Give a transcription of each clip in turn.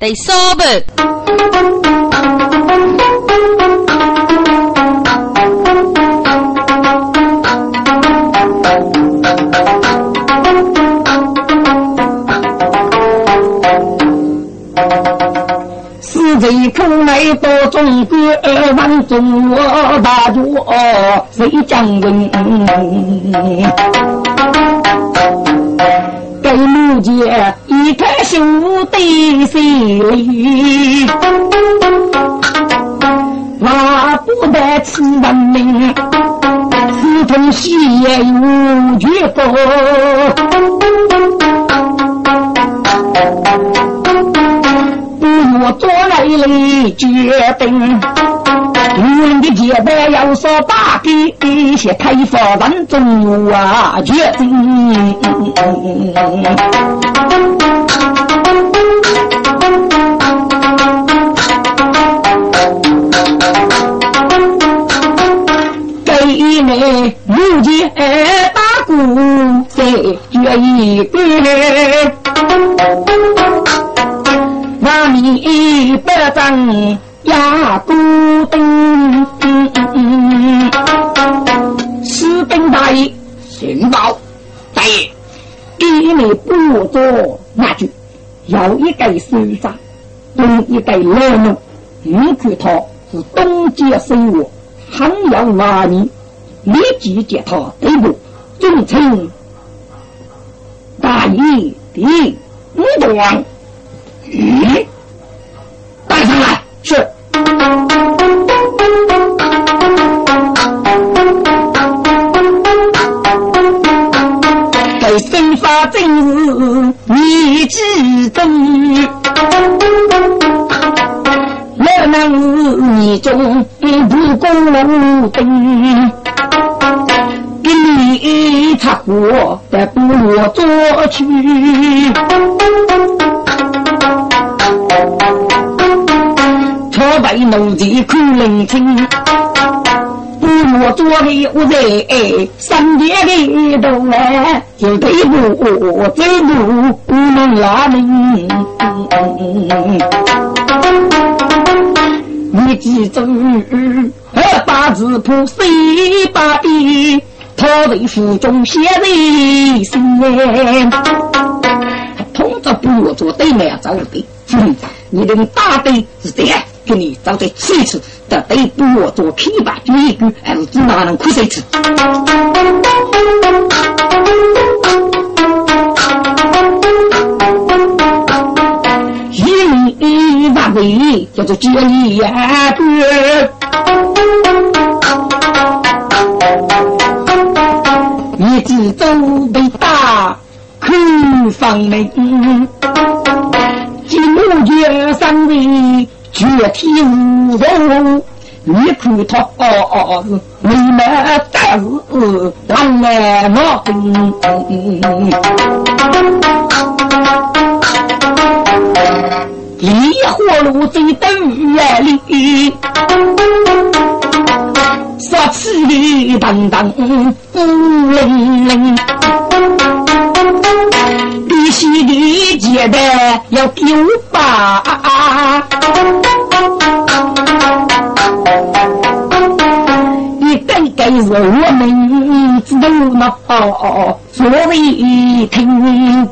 得烧不？谁可来到中国万中国大主谁将军？给母姐一开兄弟心里，我不得吃人命，四通西也无绝过。我做来了决定，女人的结拜要说大给一些开发人中啊决定。给你母亲打鼓再决一个。那你不争压孤灯，士兵大爷，寻宝。大爷，给你不做那句，有一个首长，有一个老农，你看他是东街生活，很有华你，立即接他对部，尊称大义的五段。嗯，带上来。是。给兵法正是你之中，我能是你中不公平，给你插火在部落做去。朝北农地看林青，部落做的我在山边的头来，就对步走路不能拉命。你记住，八字谱谁把笔，他为府中写在心。通着部落做对面走的，哼，你的大队是这样。给你找点吃吃，得对不我做批吧，就一句，儿子哪能苦谁吃？一万位叫做接力呀，一直都被打空房门，金木角三位。绝体无容，你看他哦哦是为么但是当来闹兵，离火炉最等远里，杀气腾腾孤零零。必须的接的要丢吧，该是我们知道那所谓听，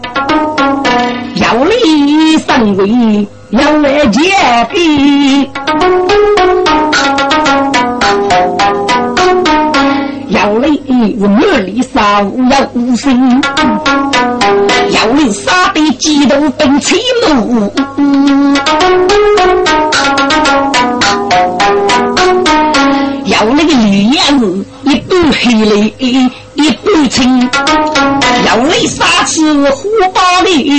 要立上位，要来接的。来是万里沙要无声，要来杀的激动奔起怒，要那个绿叶子一朵黑泪一朵青，要来杀起火把里。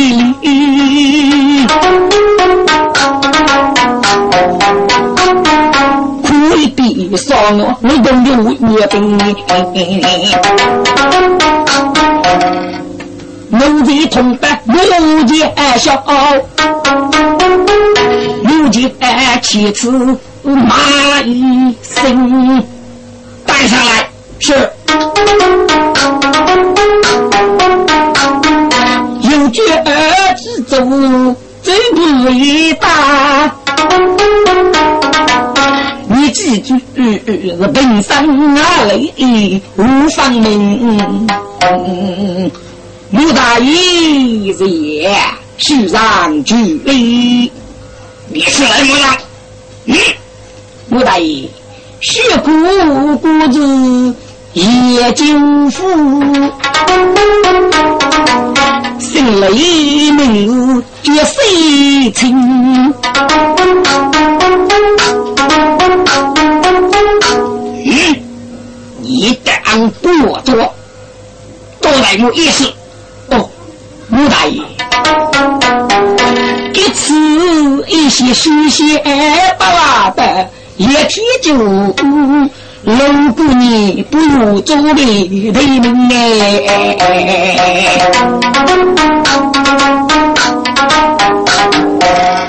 未必伤我，你等有月饼。奴才同得奴家小，奴家妻子马一生带上来是。有绝儿之走走不一大。记住，是本生啊泪无芳名。穆大爷也须让距离。你是来么的？嗯，穆大爷，学古古子也就夫，心里没有绝谁情。做的对门哎。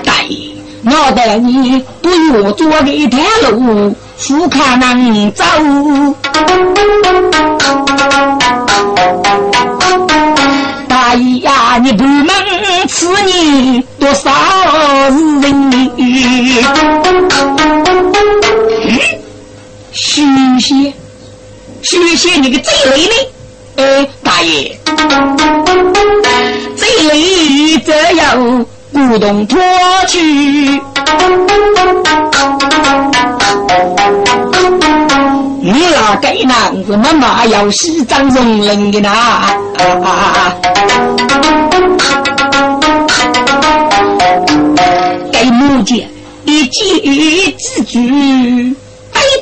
大爷，我带你不如做的一条路，不可能走。大爷呀，你不能吃你多少人？许仙，谢谢，你个贼雷呢？哎，大爷，贼雷这样古董脱去。你那该男子妈妈要西藏容人的呐！该木匠一句之句，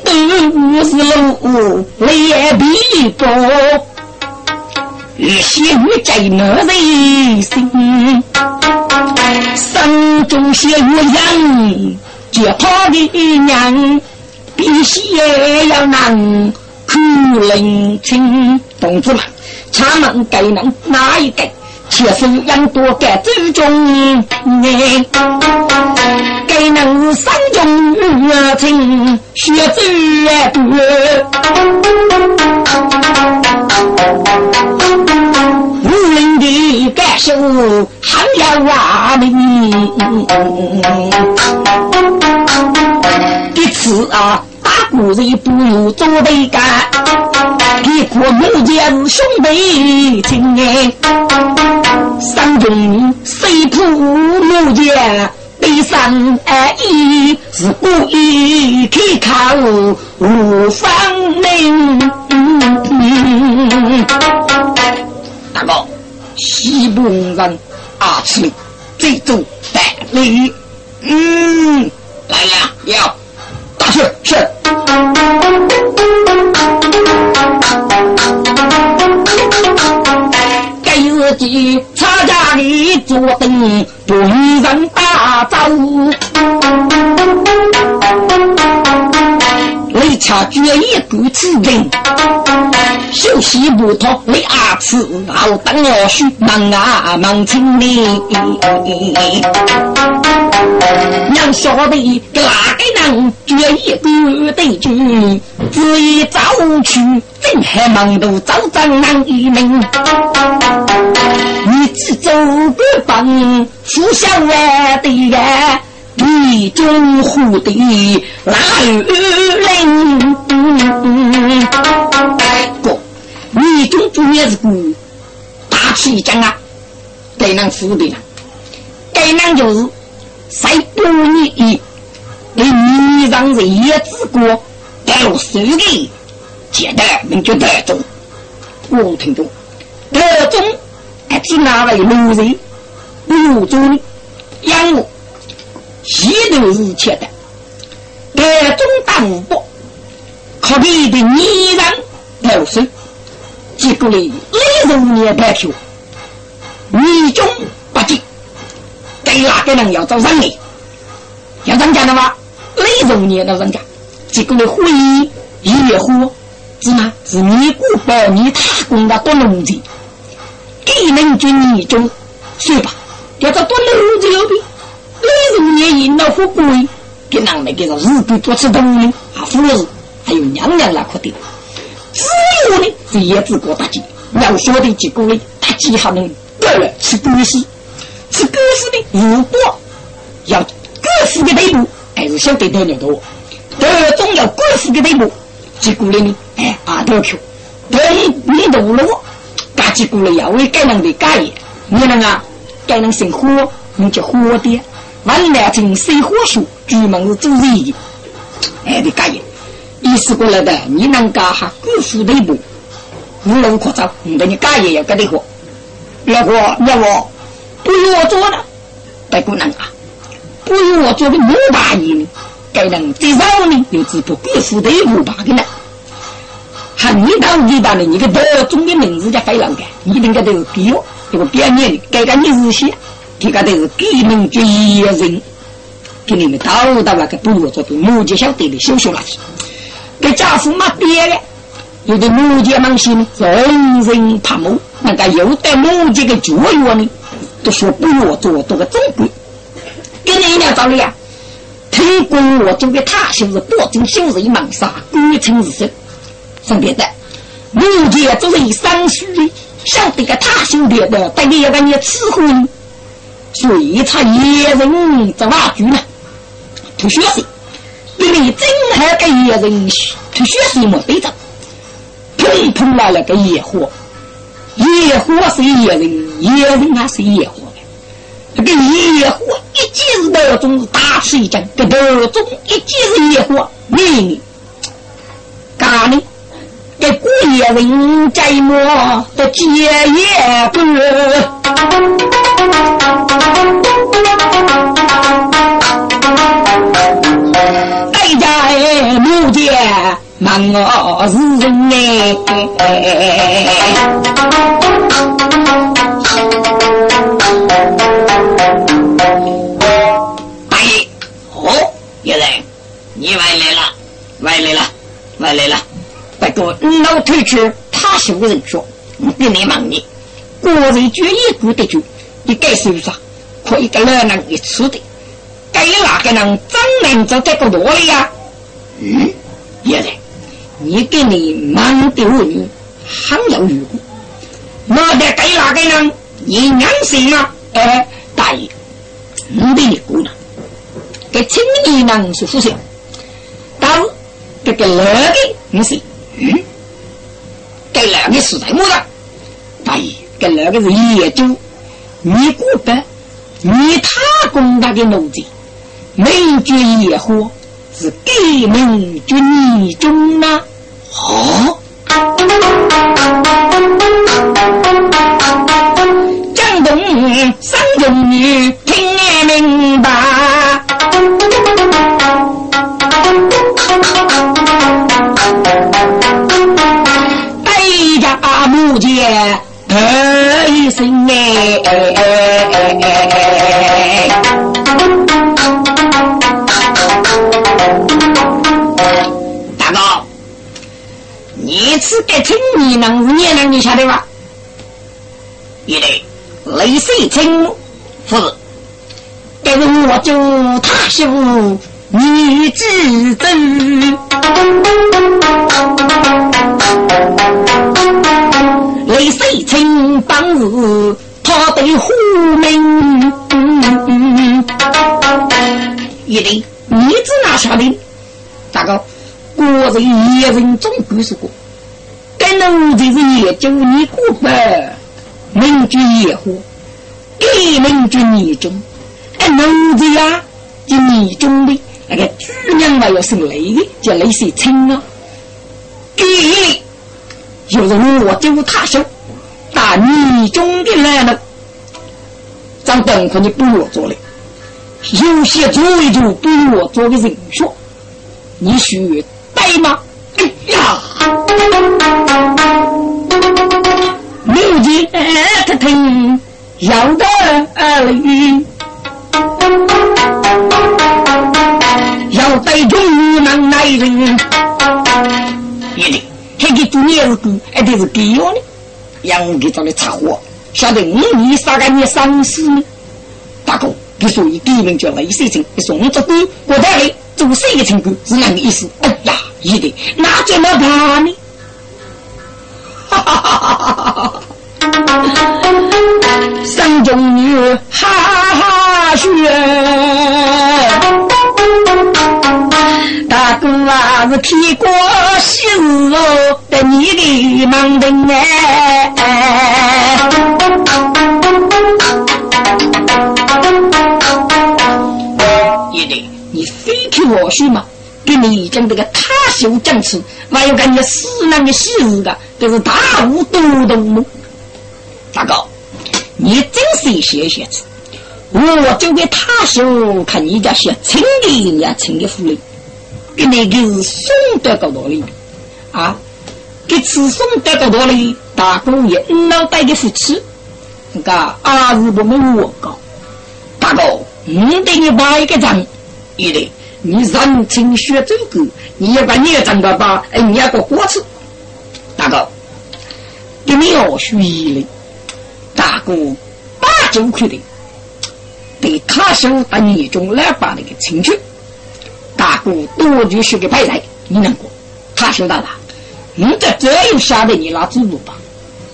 该都是路来比高，心在那人心，山中写鸳鸯，接他的娘。必须要能苦灵清，同志们，他们该能哪一个？切身养多个祖宗哎，该能山中热情学祖多，无人的感受还要瓦名。这次啊。古人不如做对干，一国母家是兄弟情哎。山中谁铺木家，一生爱意是故意去看无方明。大哥，西部人阿七最终带你。嗯，来呀，要大去是。自己差家里坐等，不与人打招呼。为 cha 决意不吃人，休息不脱为阿吃，好等我去忙啊忙成你。娘晓得个哪个人决意不对住，只一早去正还忙都早张难一命。你只走个帮，不想我的呀。你中湖的老人，哥，你中主也是个大气讲啊，该能死的了，该能就是谁不你一，你你让人也治过，带我手的，接待民就带走，我听着，德中还是哪位路人，路中养我。一都是切的，台中大五百，靠你的泥人投手，结果呢，雷人年白票，你中不进，给哪个人要找人呢？要人家的话，雷人年的人家，结果呢，会议也火，是吗？是你姑包你他公的多农子，给人军你中，说吧，要找多农子有的。那种年赢了富贵，给人们给个日本多吃东西，啊，富了是还有娘娘那块的。只有呢，是叶国大吉，要说的结果呢，他几下能得了吃狗屎，吃狗是的，如果要官府的内部，还是晓得得了多。这总要官府的内部，结果呢？哎，阿多去，等你到了，嘎结果了要为该人的改业，你能啊？该人生火，你就火的。万难进水火术，专门是做人，哎的改业。意思过来的，你能干哈？官府内部，无路可走，你的你改业要改的活。要我要我不由我做了，该不能啊！不由我做的五大爷呢，该人最少呢又只不过负的五大的呢。还你到你到呢？你个德中的名字叫飞狼干，你应该都是给我这个表面的，该干的日些，这个都是给民决一人，给你们到到那个部落做的目前晓得的小小垃圾，给家父妈爹的。有的母亲们心人人怕母，那个有的母亲的教育呢，都说不要做多个正规。跟你一样道理啊，听过我做的他就是保证小人忙杀，官称日生。分别的，母亲作为三叔的，晓得个他兄弟的，带你要跟你伺候呢，所以他一人在哪住呢？图学习，因为真还给一人图学习没对着。碰碰来了个野火，野火是野人，野人还是野火的。这个野火一记是那种大吃一惊，这那种一记是野火，你干呢？给古野人摘么的结野果，大家哎，目见。忙我是人哎，大爷，哦，叶人，你回来了，外来了，外来了。不过老头子他是个人说，我跟你问你，个人决一股的酒，你该收啥？可以给老人一次的，该哪个人张人就这个多了呀？嗯，叶人。你给你忙的妇女很有余辜，那得给哪个人？你娘心啊？哎，大爷，你的你姑娘，给青年人是不孝，到这个老的你是嗯，给那个是在么的？大爷，给那个是业主，你姑伯，你他公家的奴才，没觉野火。是革命军女中啊！哦，江东三中女听明白，家母见一声哎。一次给听你能是你能你晓得吧？一对泪水清，不是，这是我就他媳妇女之争，泪水清当时他的虎命，一对你子哪晓得？咋个？国人一人总归是过。奴才是也就你过分，民军野火，给民军年中，哎，奴才呀，就你中的那个主娘嘛要姓雷的，叫雷水清啊。给，有人我就他手，打你中的来了，张等可你不我做了，有些做一做不我做的人说，你学对吗？哎呀！母亲他听要得儿女，还给做儿子，还得是给我呢。让我给找来查货，晓得我你啥个你丧事呢？大哥，你说你第一名叫雷水清，你说我这官我带来做谁的成功是哪个意思？哎呀，一定那怎么办呢？哈哈哈哈哈哈！三中女哈哈学，大哥啊是替过喜事哦，得你的忙人哎。爷爷，你非听我说嘛？给你讲这个他修讲词，还有感觉死人的喜事的，这是大无多动么？大哥，你真是一些学子，我就给他修，看你家学轻的，人家轻的福利，给那个是送得高道理啊！给吃送得高道理，大哥也脑袋的福气，那个阿是不没我高，大哥，你给你摆一个账，爷爷，你认真学这个，你要把你也挣到吧？哎，你要个锅吃，大哥，给你要学的。大哥八九块的，对他手打你中来把那个请去。大哥多就是个白菜，你能过？他手大大，你这这又晓得你那主路吧？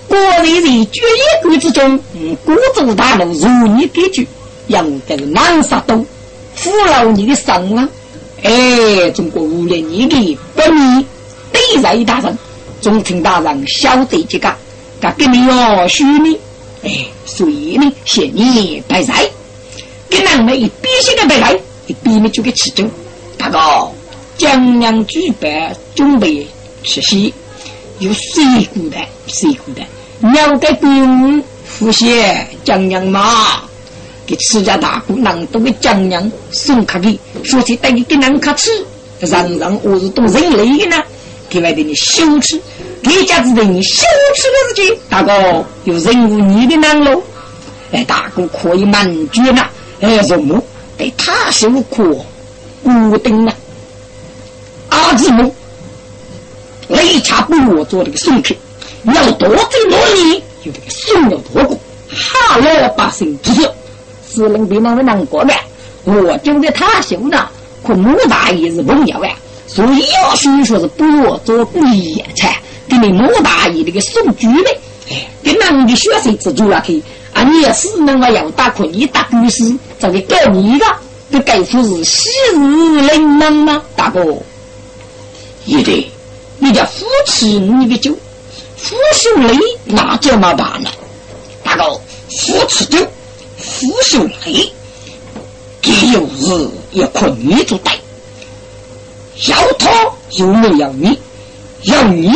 国内人决一国之中，嗯，孤州大路如你给举，让这个南沙东俘虏你的生啊！哎，中国无论你的本意对在大人，中听大人晓得这个，他给你要许你。哎，所以呢，嫌你白菜，跟人们一比些个白菜，一比呢就给吃酒。大哥，江娘举办准备吃席，有水果的，水果的，鸟个饼，呼些江娘嘛，给自家大姑娘都给江娘送卡给，说起带你给人卡吃，让人我是懂人类的呢，给外头你羞耻。一家子的你羞耻的事情，大哥有任务你的难喽。哎，大哥可以满足了，哎，什么？对他受苦，固定了。阿子木，雷恰不我做这个送客，要多走努力，有这个送了多过，哈老百姓知道，是能比那个难过的。我就在他修呢，可穆大爷是重要啊，所以要说说是不我做不野菜。给你莫大爷那个送猪嘞，哎，给人的血水资助了去，啊，你也是那个要打可以打官司，这个告你的，这该说是昔日冷门吗？大哥，也得，你叫夫妻你的酒，夫秀雷那怎么办呢？大哥，夫妻酒，夫秀雷，这有日要困你做带，要他有没有你，要你。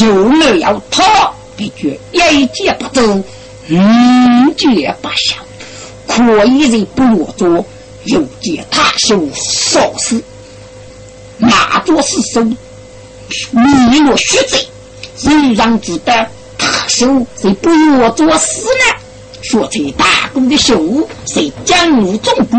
有没有他，必决一见不走，五戒不孝，可以人不我做，又见他修少事，那做是手，你我血贼，谁让知道他修谁不我做事呢？说在大公的手，谁将入中部，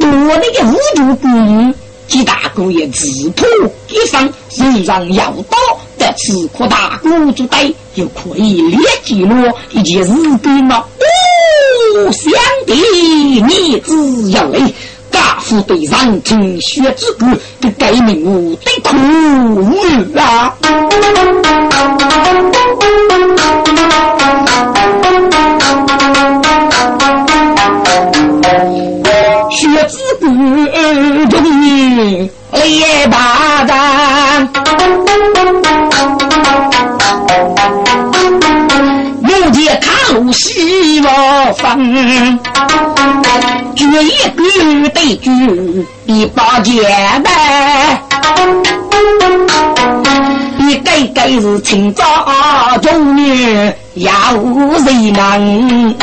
多那个无主孤女。几大姑也自破一方，人让要刀，得此可大姑做带，又可以列记录一件日本吗？哦，相弟，你只要来，家父对上听血之歌，给改名我得苦女啊！血之歌中你列大战，西王分，决一局对局第八节呗。你该该是清早中女要人能。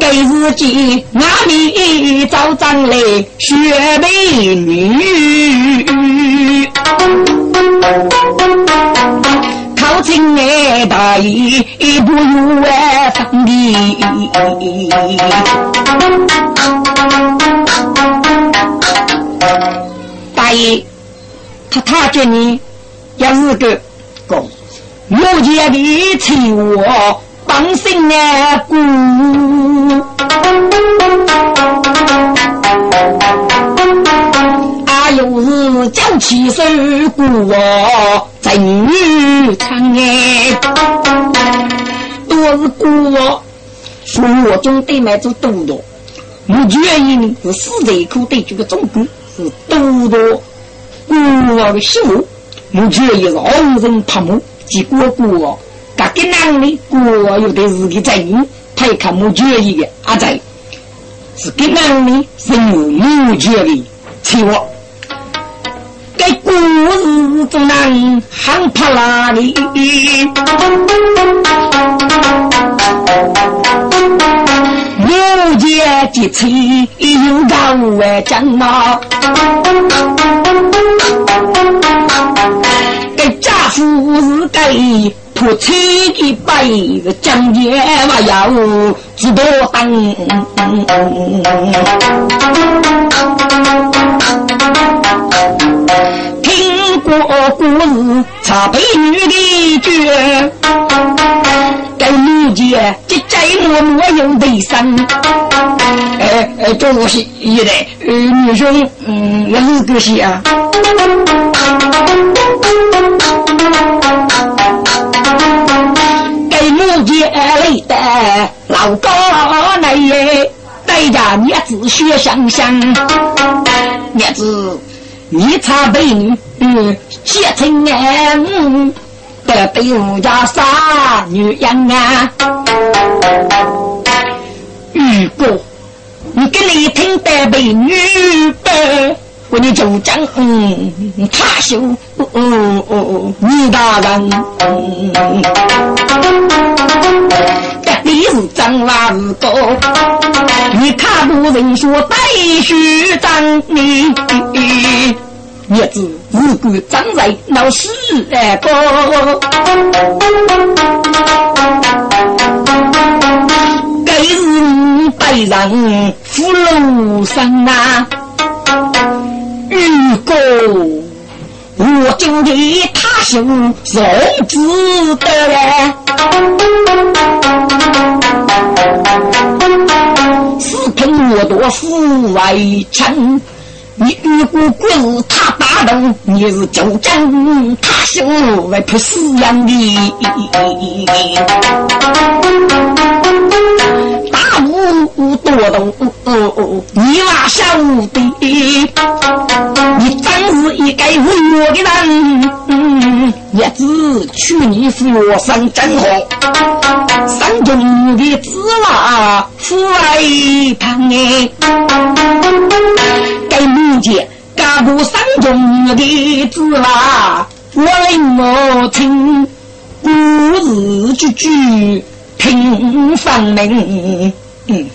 该是见哪里找张来学美女？靠近爱大爷不如爱上帝。大爷，他他叫你也是个公，目前的催我帮心啊姑，阿有是将起手过在女场哎，都是过说我中对买做多多，我愿意呢是死在口对这个中国是多多过的。媳妇，我愿意是红人拍母及过过，这个男的。过有的。是个在人，他一看我愿意的。阿仔。是给男的。是母亲的。妻我，事中人喊怕哪里？母亲的妻有高外将嘛？给家父是给。破千一百个将军嘛要知多当，听过故事茶杯女的绝，该女杰这这默默有对声，哎哎，这我是一代女生，嗯，也是个戏啊。累的老高来耶，带着娘子学香香，娘子你茶美女，结成恩，得对我家傻女人啊。如果你跟你听得美女的。我你主张，嗯，他修，嗯嗯，你大人，这里是张娃是哥，你看不人说带须长你，日子如果长在闹事个，该是你带人扶楼上啊。如果我今天他是荣子的嘞，是凭我多富外强。你如果不是他打动，你是就将他是为不死样的。大武多动，你娃小的，你真是一个为我的人。叶子去年是我生真好，三中的子娃父爱疼哎。该母亲家过三中的子娃，我令我听故事句句。平房门，嗯，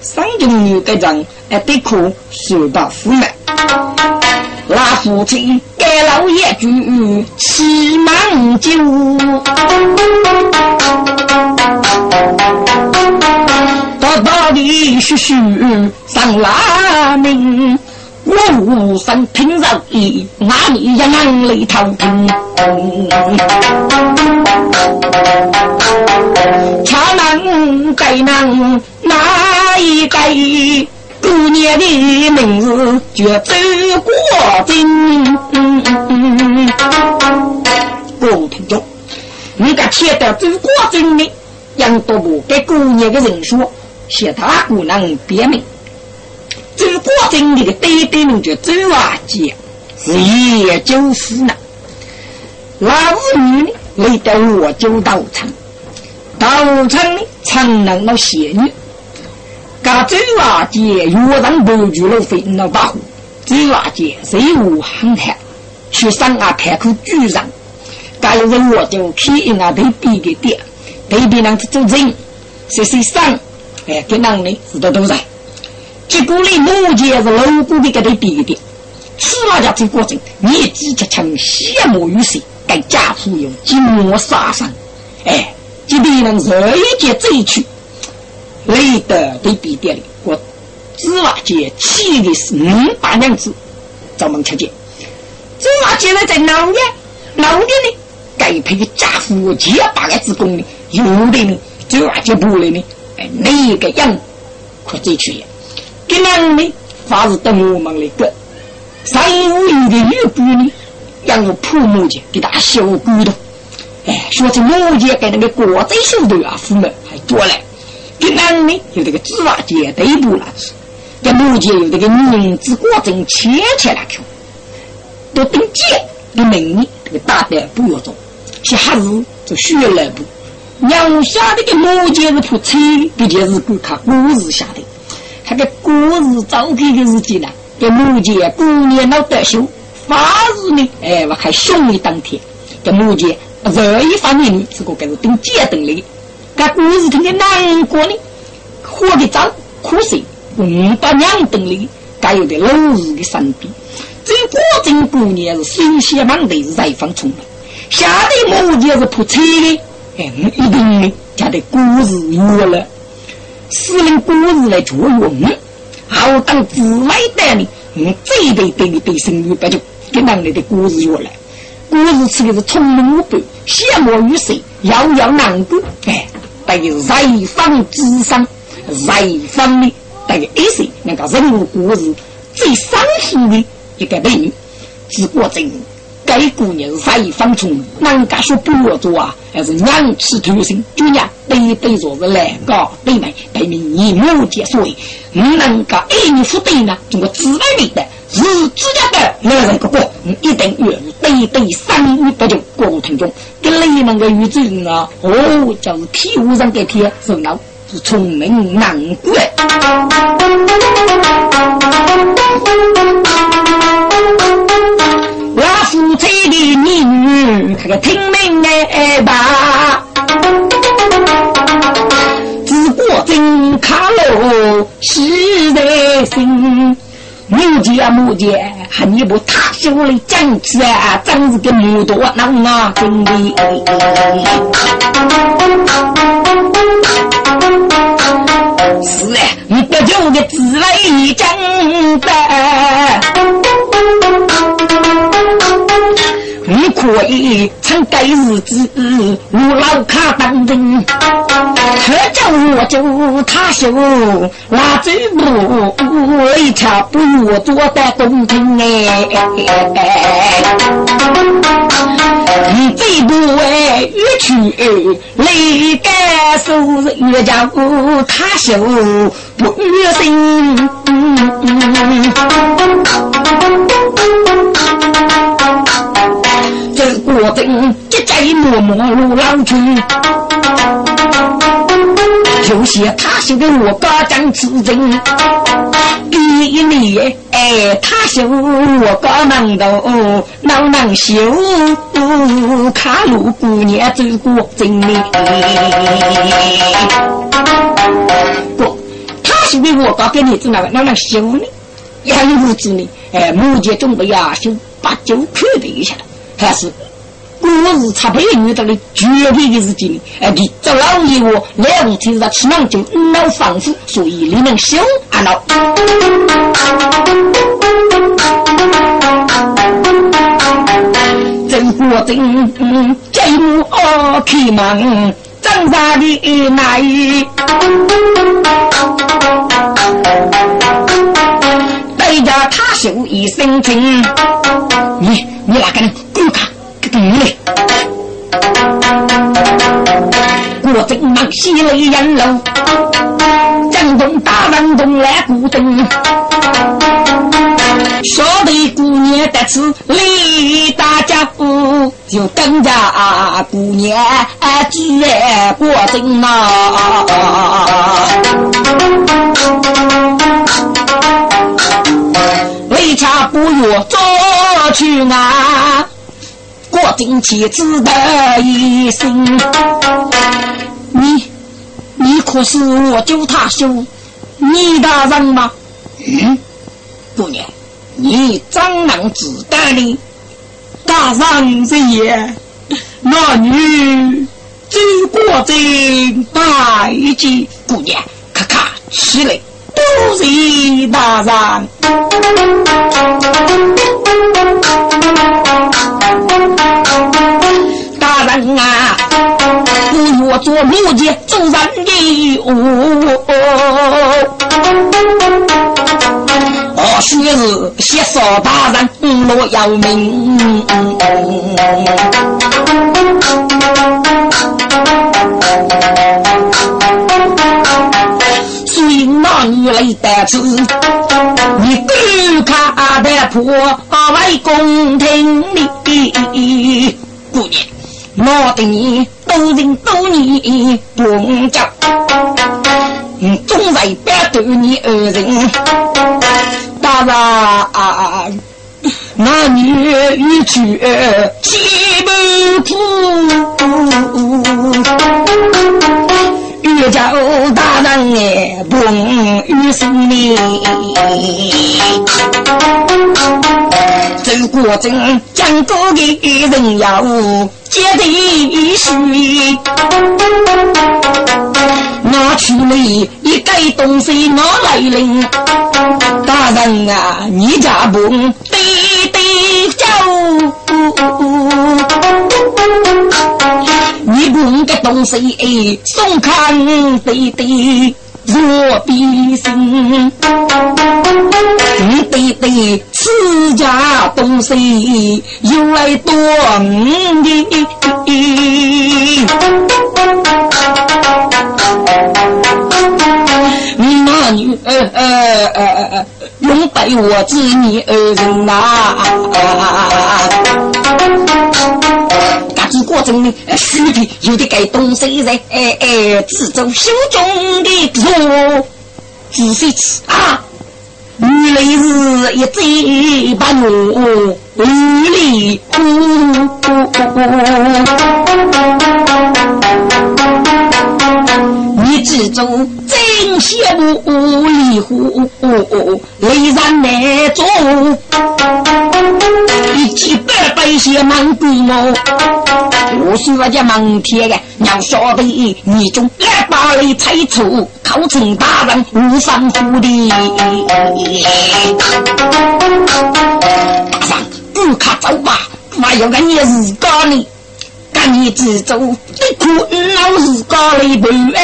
三中女的人还得苦，受到苦难。那父亲给老爷煮七满酒，大大的嘘嘘上拉门。我无声听着意，哪里也眼泪滔滔。恰能该能哪一个姑娘的名字叫周国珍？各位听众，你个听到周国珍的，杨多部给姑娘的人说，写他姑娘别名。周国珍的爹爹名叫周阿杰，是叶九夫呢。老女呢，来到我就道场，道场呢，常能那仙女。噶周阿杰约人不住了，飞那把火。周阿杰随我航海，去上啊太空巨人。噶有人我就去一啊对比的点，对比人去做人，谁谁上，哎，跟人呢是多多在。结果呢，目前是老古的给他比一点，此那家这过程，你只接成羡慕于谁？该家父用金魔杀伤，哎，这敌人热一节走去，累得对比点里，我芝麻姐气的是五把娘子，咱们吃见。芝麻姐呢在老年，老年呢该配家父七八个子宫呢，有的呢芝麻姐不来呢，哎，那个样可走去呀？给两呢，还是等我们的个上午有个玉姑呢，让我破木匠给他修骨头。哎，说起木匠给那个国贼修的啊，父母还多了。跟男的有这个纸瓦街对不那子，跟木匠有这个名字果真切切那口，都等姐的名呢，这个大胆不要做，下日就学来不。娘下的个木匠是铺车，毕竟是顾看故事下的。他个故事早开的日子呢，给木匠过年老得休，发日呢，哎，我还凶一当天，给木匠这一方面呢，这个该是等姐等来。个故事听的难过呢，活的早，苦涩，五百两等里，该有的老日的山壁。这果真过年是新鲜满地，是人放葱的，下的木匠是铺车的。哎，一定呢，家的故事有了，使用故事来作用，好当自外的呢，嗯，这一辈对你对生育不就跟人类的故事有了。故事吃的是聪明无白，羡慕于谁，遥遥难过。哎，对人方智商，人方的对一些那个人物故事最伤心的一个美女，只过真。该姑娘是啥一方从，人家说不要做啊，还是娘气头生，就娘对对说是来搞对门，对面你目结所以，你能够爱你不对呢？中国自来的，是自家的男人哥哥，一定要对对三语不就过五听中，跟你们个语人啊，哦，就是天无上给天，是老是聪明难怪。女，他个听命哎吧，只过真卡路是在心。木匠木匠，还你不踏修的讲起啊，真是个木多能啊，真的。是哎，你不就个自来真的。你可以趁该日子我老卡当真，他叫我就他修，拉走路一条不我做的公平哎。你这不哎越去累干手越叫他修不越心。我正急急忙忙路老去，有些他修的我高讲此人，第一年哎他修我高能道能能修，卡路姑娘走过真哩。不，他修的我高给你怎么能能修呢？养物子呢？哎，目前准备呀修八九块的一下。还是过日差不多遇到了绝对的事情，哎，你这老爷我两五天是吃忙就老防腐，所以你能修啊老。真过真，这幕哦开门，长大的那。对着他秀一身情，你你哪个人？滚开！给他你嘞！我正忙洗泪眼泪，江东大郎东来古灯，说的姑娘得此李大家夫，就等着姑娘举过正呐。为啥不愿做去啊，过正妻子的一生。你，你可是我救他兄，你大人吗？嗯，姑娘，你怎能知道呢？大人这也，那女走过正拜见姑娘，咔咔起来。都是大人，人啊！不要做木匠做人的哦。哦，须是谢少大人落要命。虽那女来得子，你敢看得破外宫廷里？姑娘，我的你多人多你不叫，总在别对你恶人，大人。那女一去七不苦，岳家大人哎，pom 与生命，走过镇江沟的人要接地须，拿去了一袋东西我来领，大人啊，你家不对。你不个东西送看弟弟若比心，弟弟此家东西又来多你。那女呃呃呃，用被我子女儿人呐。嘎子过程呢，虚的有的该东西在哎哎，自走心中的肉，仔细吃啊。原来是一嘴把我无里哭。你知足真羡慕离湖，雷然难做。几百百些忙规模，我说这忙天的，要晓得你中来把你拆除，考成大人无上乎的。大上不卡走吧，还要跟你自家呢。你知足，你苦恼是家里不满，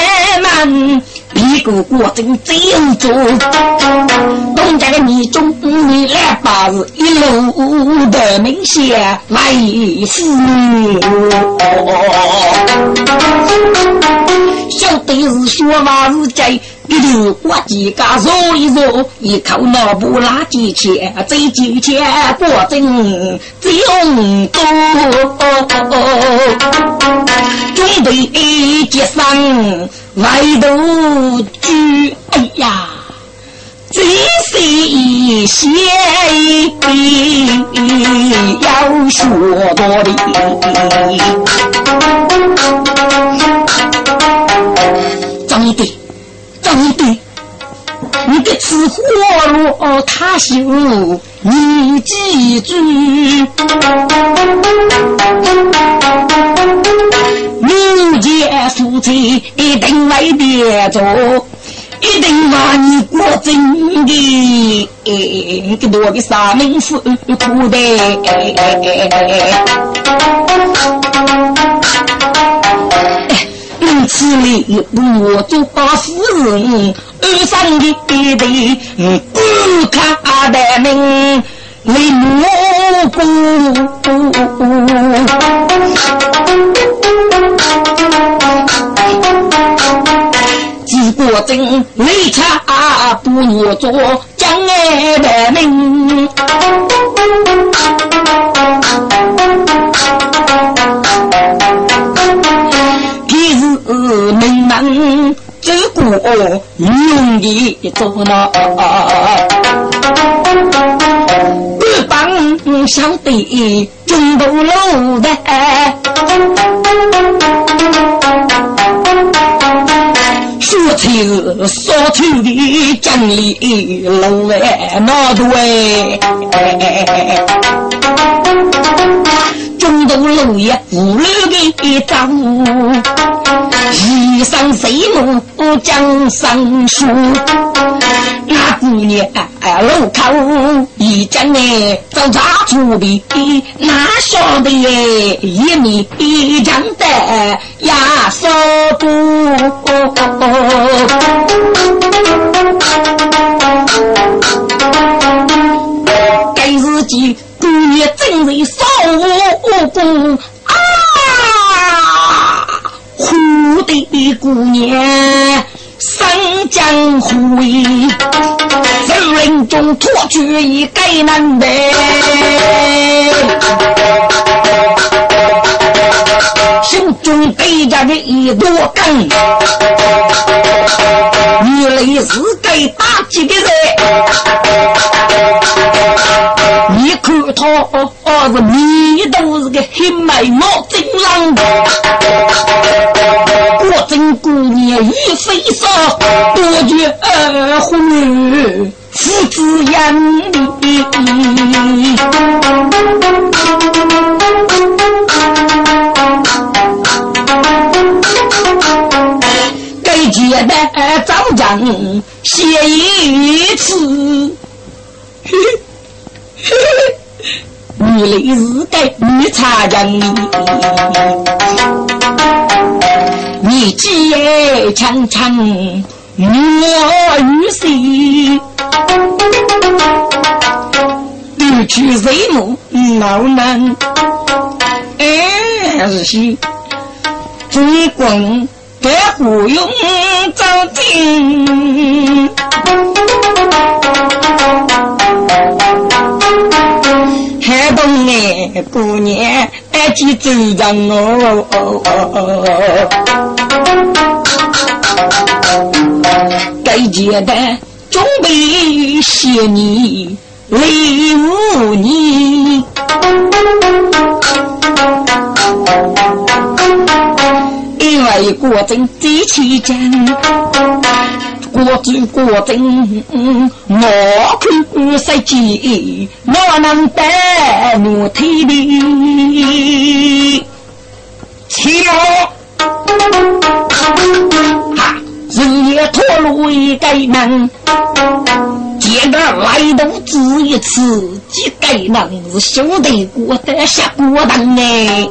一个过正这样做。东家的你中你来把是一路的明显来死。晓得是说话是在。一头挂几家坐一坐，一口脑不拉几钱，这几钱果真真多。准备接上外头去，哎呀，这是一些要说多的。真的。对对，你的此花落他羞，你记住，明见夫妻一定来别走，一定把你过真的，给多的三名夫苦的。此里我做把夫人，二三的爹爹，不看的命，你莫顾。我真没差不我做将爱的命。走过用的做那，不帮晓得中途路的，说起说起的真理路哎那对。中途路也无路的走，一生谁母江上树，那姑娘，哎，路口一见嘞，就扎住的，哪晓得耶，一米一长的呀，少不。给自己姑娘整人少不啊，苦的姑娘。江湖，人人中托举一该难得。心中背着的一朵根，原来是该打击的人。你看他是迷都是个黑眉毛精郎，果真姑娘一飞沙，多绝二虎女，父子养女。接待张张写一次，你来是该你查证，你姐强强我与谁？绿去谁母老难？哎，是中国。白虎用招进，姑娘爱去走人哦，该接待准备谢你礼物你。因为国政最起劲，国主国政我看实际，哪能得我体力？起我，哈，人也脱路一个人，接个来都只一次，几个人是晓得过得下过当哎。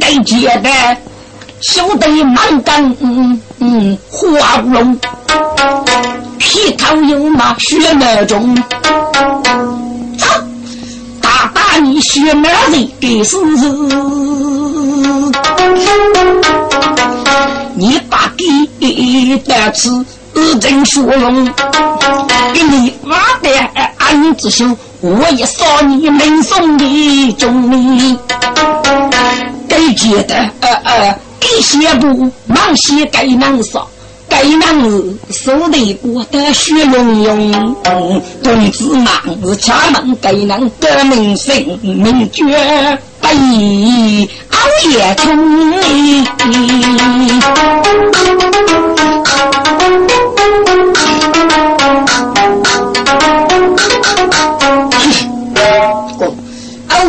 该接的，晓得满干嗯嗯花龙，皮头有马血脉中，走，打打你血脉的给是是，你把给的吃真说用，给你挖的安子修。我一扫你门送的中命，该接的呃呃，该写不忙写该难扫，该难是手里过得血溶溶，公子忙是家门该难革命生命绝不易熬夜冲。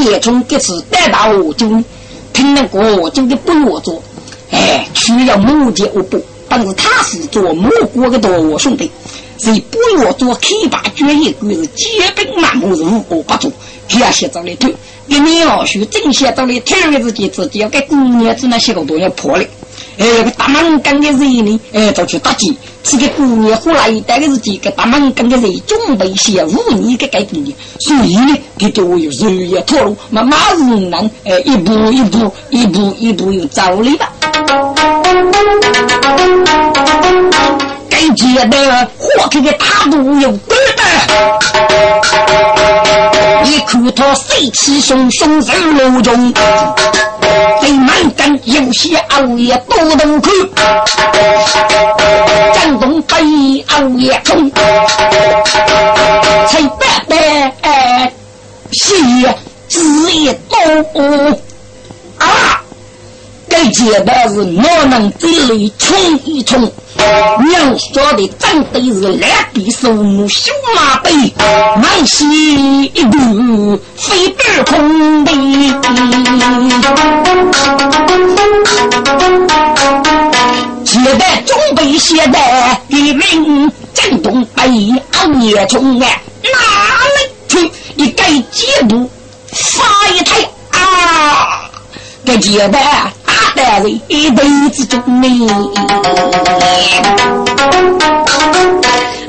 也从这次带到我军听那个我就的不我做，哎，需要木匠我不，但是他是做木锅的多兄弟，是不我做开把专业官是基本满目是无不做，他写着来推，一年老许正写着来推的自己自己要给姑娘子那些个都要破了。哎，个大满干的人呢，哎，就去打击。这个姑娘后来一代的是几个大满干的人准备些五年的改变的，所以呢，给都有日夜透露，马马如难，哎，一步一步，一步一步又走了吧。该接的火这个大度有多大？一看他水气汹汹在路中，在满干有些熬夜多动口，江东北熬夜冲，才白白哎血字一多！该接的是哪能这里冲一冲？娘说的真的是两臂手母小马背，满西一步飞半空的。现在准备现在一名震动北熬夜冲啊，哪里去？一改节步发一台啊，该接的。大人一辈子中命，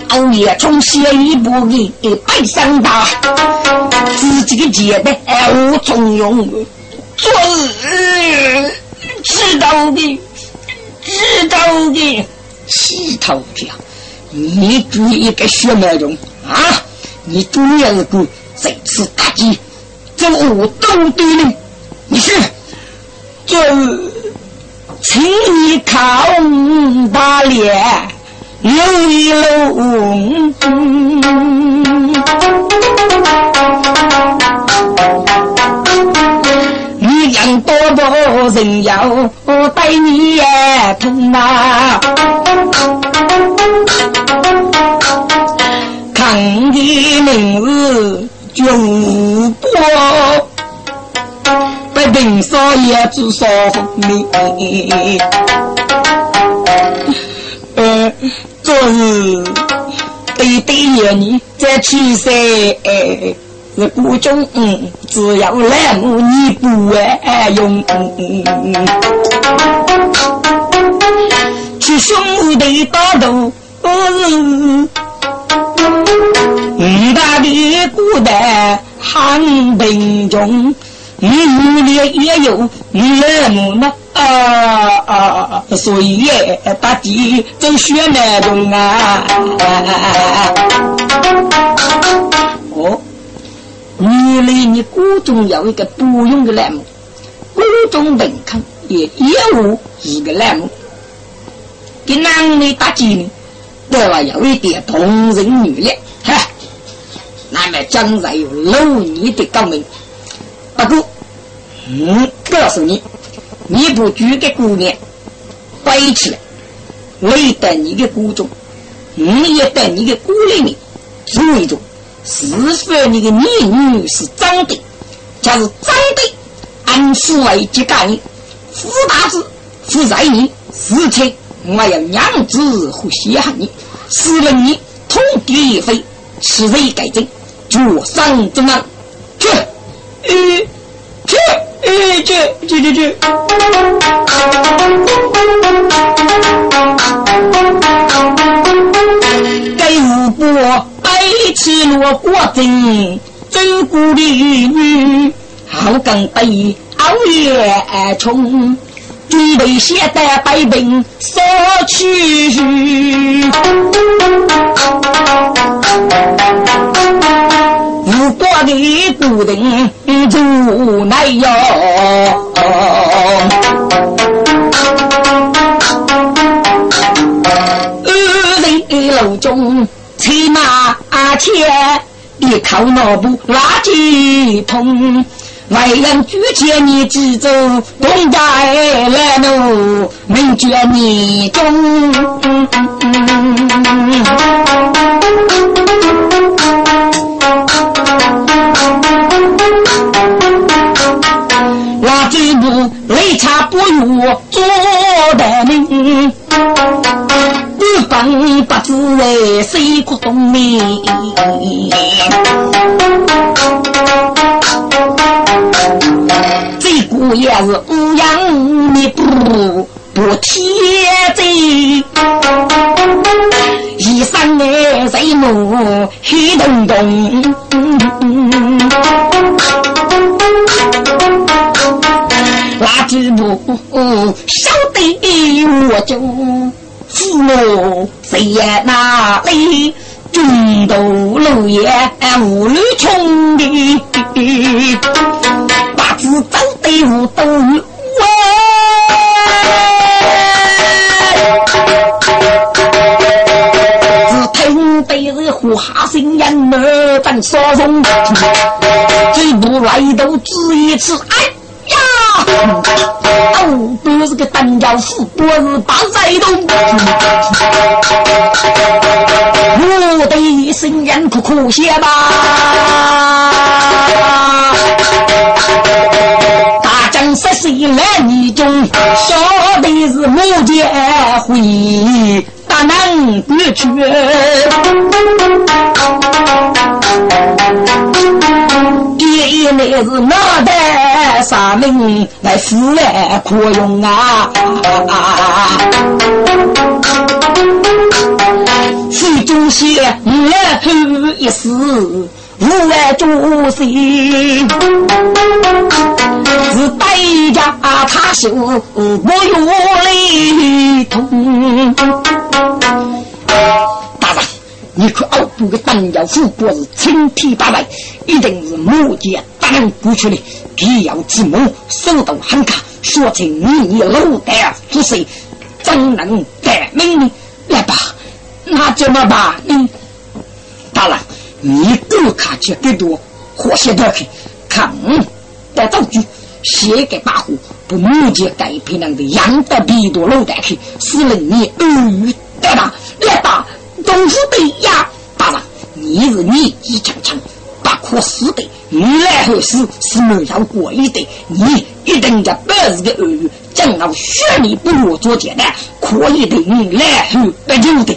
熬夜从写一部给背上大，自己的节代无从用，做日道的，知道的，洗头去啊！你注意个血脉中啊！你主要是个这次打击，这我都对了。你是就请你靠大脸留一路。你养多多人要带你疼啊！看的名字就过，被平少爷子说你。呃，昨日对对爷你在去世，是古中，只要来我你不爱用。嗯去兄弟打斗。五大的古代汉兵中，你里也有岳母呢啊啊！所以也大地走血脉中啊！哦，你里你古中有一个不用的栏目，古中文康也业务一个栏目，给男的打击呢，对吧？有一点同人女力。那么将来有六年的革命，不过，嗯，告诉你，你不举个姑娘背起来，累得你的姑中，你也带你的姑里面注意着，是否你的女女是长的，假是长的，按父为结干你，父大子父在你，事情我要娘子和稀罕你，死了你通地飞，此人改正。主上怎么去？去去去去去去！该五波白起落过阵，真古的女，好更背熬夜冲，准备携带百兵杀去。如果你不能住奈哟，二人路中骑马前，你靠那部垃圾桶，外人举起你只走东家来路，没觉你中。雷差不如做得命，不分不知哎，谁可懂命？这个也是乌阳的不不贴嘴，一生哎谁母黑洞洞。晓得我就父母谁也哪里军都路也无路穷的，把子走得无都我，只听得是呼哈声音儿等说中，最不来都只一次哎。哦，不是个单教父，不是八寨东。我的声音苦苦些吧，大将十岁来你中，小的是木剑会。大难不绝，爹爷那是脑袋啥命来死来可用啊！徐中贤来后一死，无外主心，是代价他受不有泪痛。你可熬不个当家副国是青天大白，一定是木剑大人过去的，必要之母手动喊卡，说成你你老大之谁，怎能得命呢？来吧，那怎么办呢？大郎。你够看起更多，活些多去看，带道具，写给八户，不目见改平人的养得比多老带去，是人你耳语得吧？来吧，功夫对呀，大人，你是你一枪枪，把可死的，你来后事是没要过一的，你一定要本事的耳语，将我血你不落做简单，可以的，你来后不有的。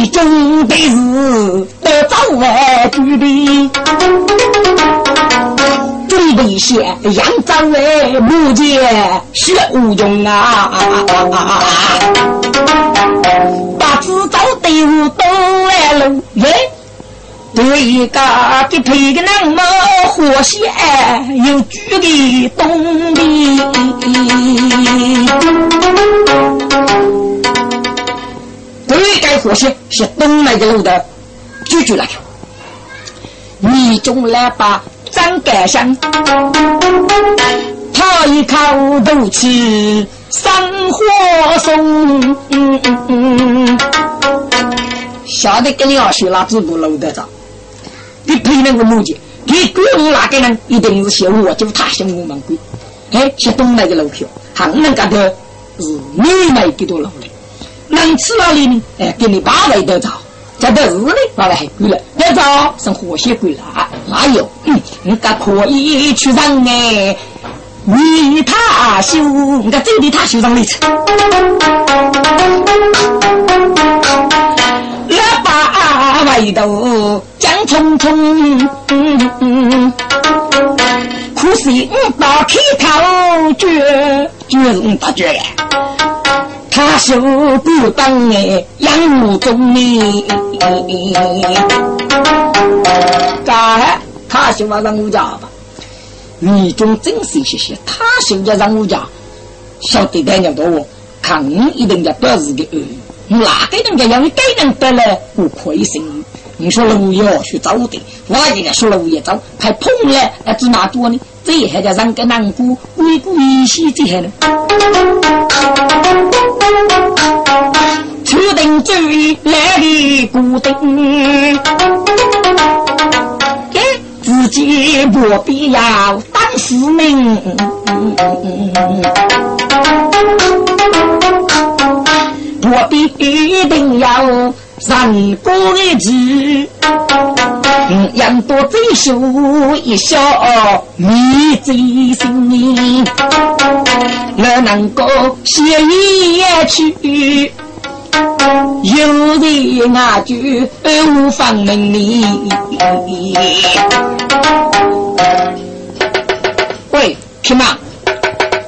一中的事得早晚举的，准备些扬长为木剑血无穷啊！把制造队伍都来了，耶！对一个给配个那么火线，又举个东的。对该火线是东来的路的，举举来。你中来把张杆上，他一口斗气生火送。晓得跟你要学那子不路的着，你配那个木匠，你鬼我那个人一定是学我就他学我们鬼。哎，是东来的路票，还能干的是你买几多路的。能吃哪里呢？哎，给你八位得着，这得日呢，八位还贵了。得着是活血贵了，哪有？嗯，你可以去让哎，你他修，你真的他修上里去。老八外头江匆匆，苦心打开头，绝绝是大绝呀。他手不当哎，养无中呢。干，他喜欢让我家吧。你中真是谢谢，他喜欢让我家，晓得点样多我。看你一定要表示的呃，哪个人家让你该人得了，我可以信。你说路要去走的，我应该说路也走，还碰了，那只哪多呢？这还叫让个难过，鬼鬼一些这些呢。确定最来的孤灯，给自己不必要当市民，不必一定要。人过日子，养多嘴笑一笑，你最心哪能够写一曲？有人啊就无妨问你。喂，皮曼，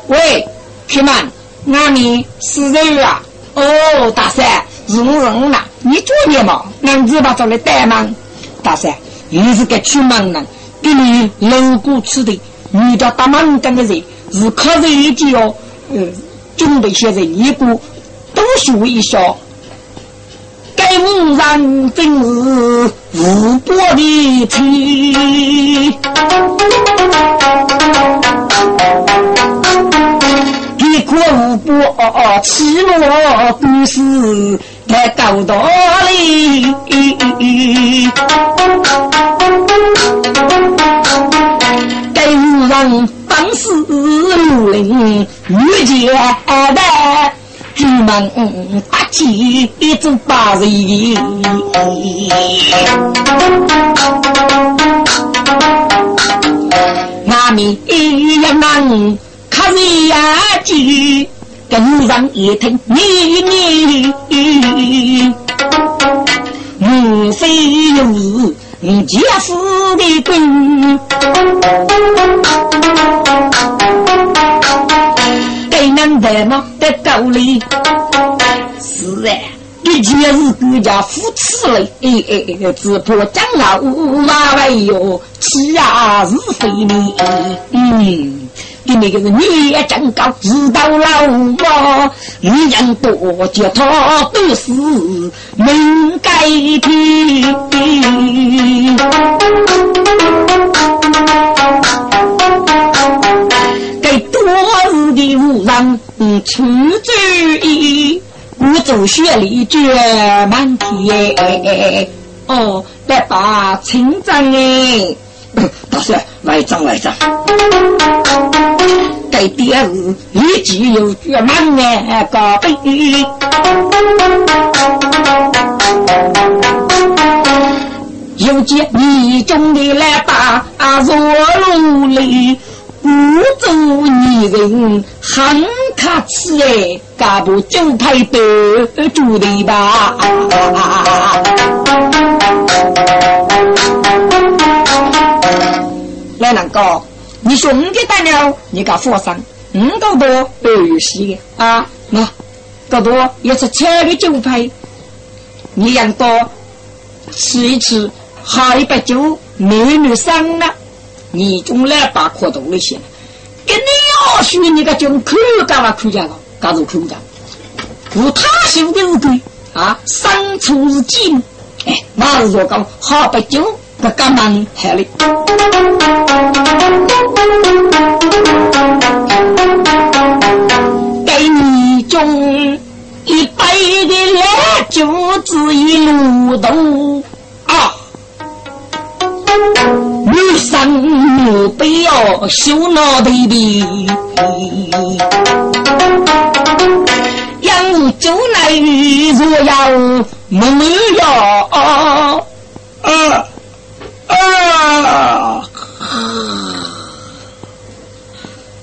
喂，皮曼，那你是人啊？哦，大三。是我人呐，你作孽嘛？男子把做来怠慢，大三，你是个出忙人，给你路过此地，遇到打忙干的人，是靠人一句哦，呃，准备些人一个多说一下，该我人真是无波的气。一国无波，起落都是。在高道里，给人当时如林遇见的，举门打起一组八人，那面一样难看人呀急。跟上一听，你你，无非又是你家死的根，给人在那的道理，是哎，你以前是国家扶持嘞，哎哎哎，只怕将来无马为哟，欺压是非呢。嗯，给那个是你真高，知道老么？你人多叫他都是命该的。给多日的无人出主意。我做学里卷满天，哦，来把清账哎，大师来账来账，给第二日立即又卷满哎个杯，又见你中的来把若努力。五族女人很可气哎，干部就配得住的吧？来，两个，你兄弟带了你个佛山，五个多都有戏啊！那个多也是千个酒配，你养多吃一吃，喝一杯酒，美女上了。你中来把可多了些，跟你要学你个就口干嘛口讲了，干做口讲，无他修的对啊，生出是金，哎，那是说讲好不久不干忙害哩。给你中一杯的烈酒，子一路都啊。女生没必要羞恼的，养酒来若要没有啊。啊！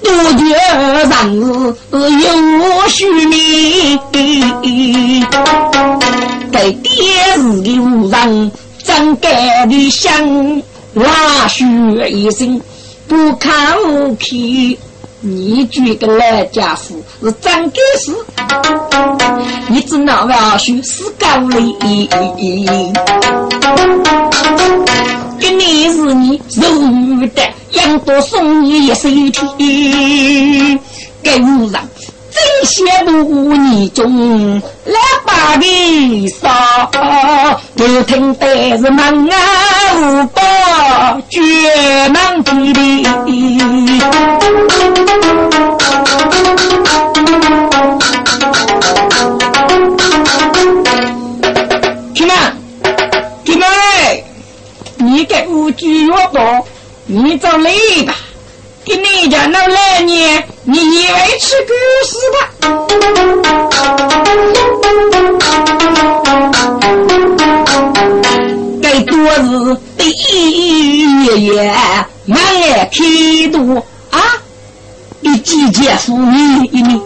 多觉人有虚名，给爹是的无人。张盖的香，拉血一身不看无皮。你这个老家伙是张盖是？你只那要学是高丽。今年是你肉的，养多送你一手提，给无人。真羡慕你中两把的少，不听得是门啊无宝绝忙的。你给我举我宝，你走累吧。给你家那来年，你以为吃狗屎吧？该多日的一月，满眼天多啊！一季节福你你，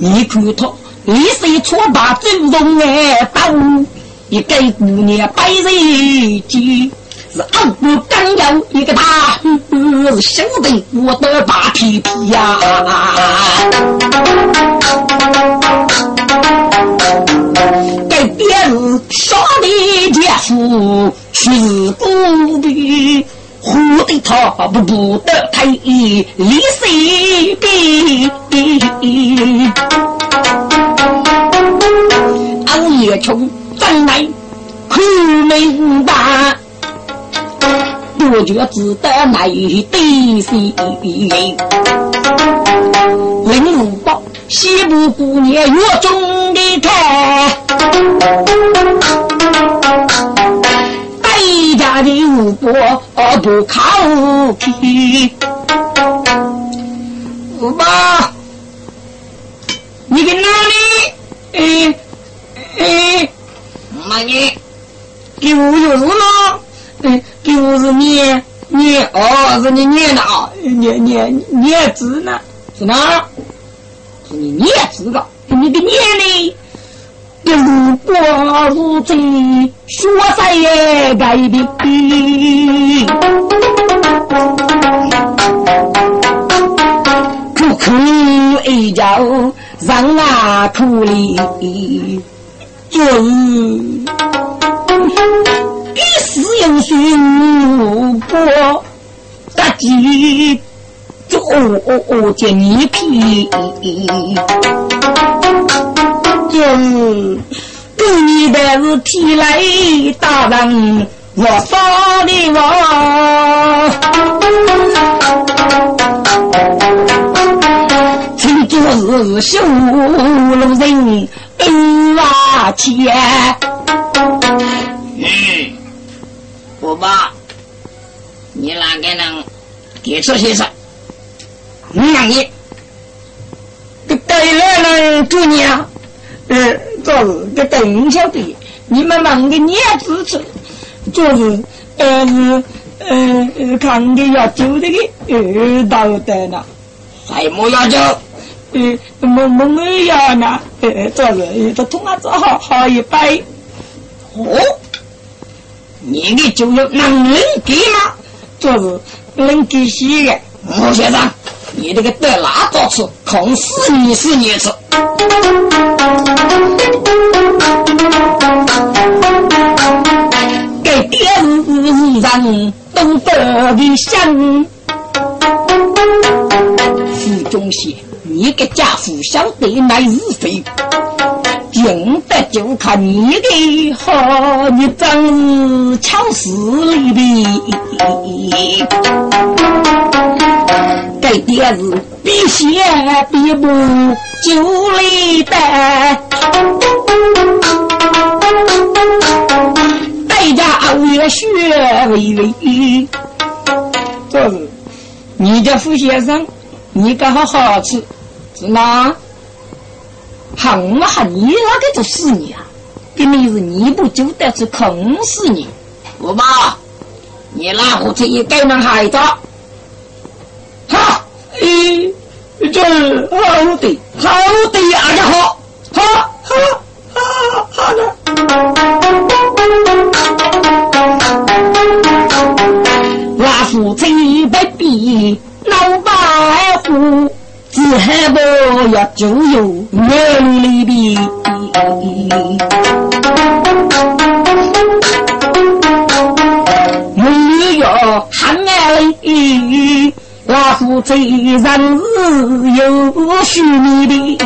你看他一岁初八走动哎当。一个姑娘百人计，是二我刚有一个大，是小的我的大皮皮呀。该别是少的姐夫，却是孤的，活得他不不得太离谁的？也穷。真来苦命大，我觉只得来得心。林五宝，西部姑娘月中的开，败家的五伯不靠气。五宝，你在哪里？嗯嗯。妈你，就是呢，嗯，就是你，你是你念的啊，念念念字呢，是哪？是你念字的，你的念呢？如果如今说也改变，不可以。一脚让那苦里，就是一时有心过，大吉就见你皮，就是给你的是提来大人。我杀的我，请做修路人恩瓦钱。嗯，我爸，你哪个能给出些啥？让你给带来了祝你啊！呃，这是给邓小弟，你们忙的你也支持。就是呃是呃看的要走这个呃道德呢，还没要走，呃没没没要呢，呃这是这通啊子好好一摆，哦，你的就要能人给吗？就是能给些的，吴先生，你这个得哪着吃，空死你是你吃。爹是人懂得的想，府中写你个家父晓得乃是非，听得就看你的好，你真是巧事里的。给爹是比写比不就里的。一家月雪微微，这是你家傅先生，你该好好吃，是吗？喊我喊你那个就死你啊！跟你是你不就得是坑死你？我爸，你拉胡子也该能害着。好，嗯，这好的，好的，阿家好，好，好，好，好的。拉夫嘴不闭，老白虎，只害怕要就有眼里的。女要喊爱，拉夫嘴人是有虚拟的。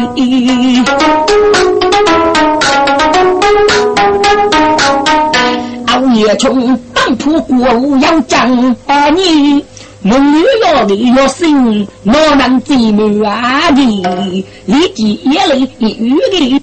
熬夜穷当铺过无要讲儿女，梦女要的要生，哪能寂寞啊你？立即眼泪一雨的。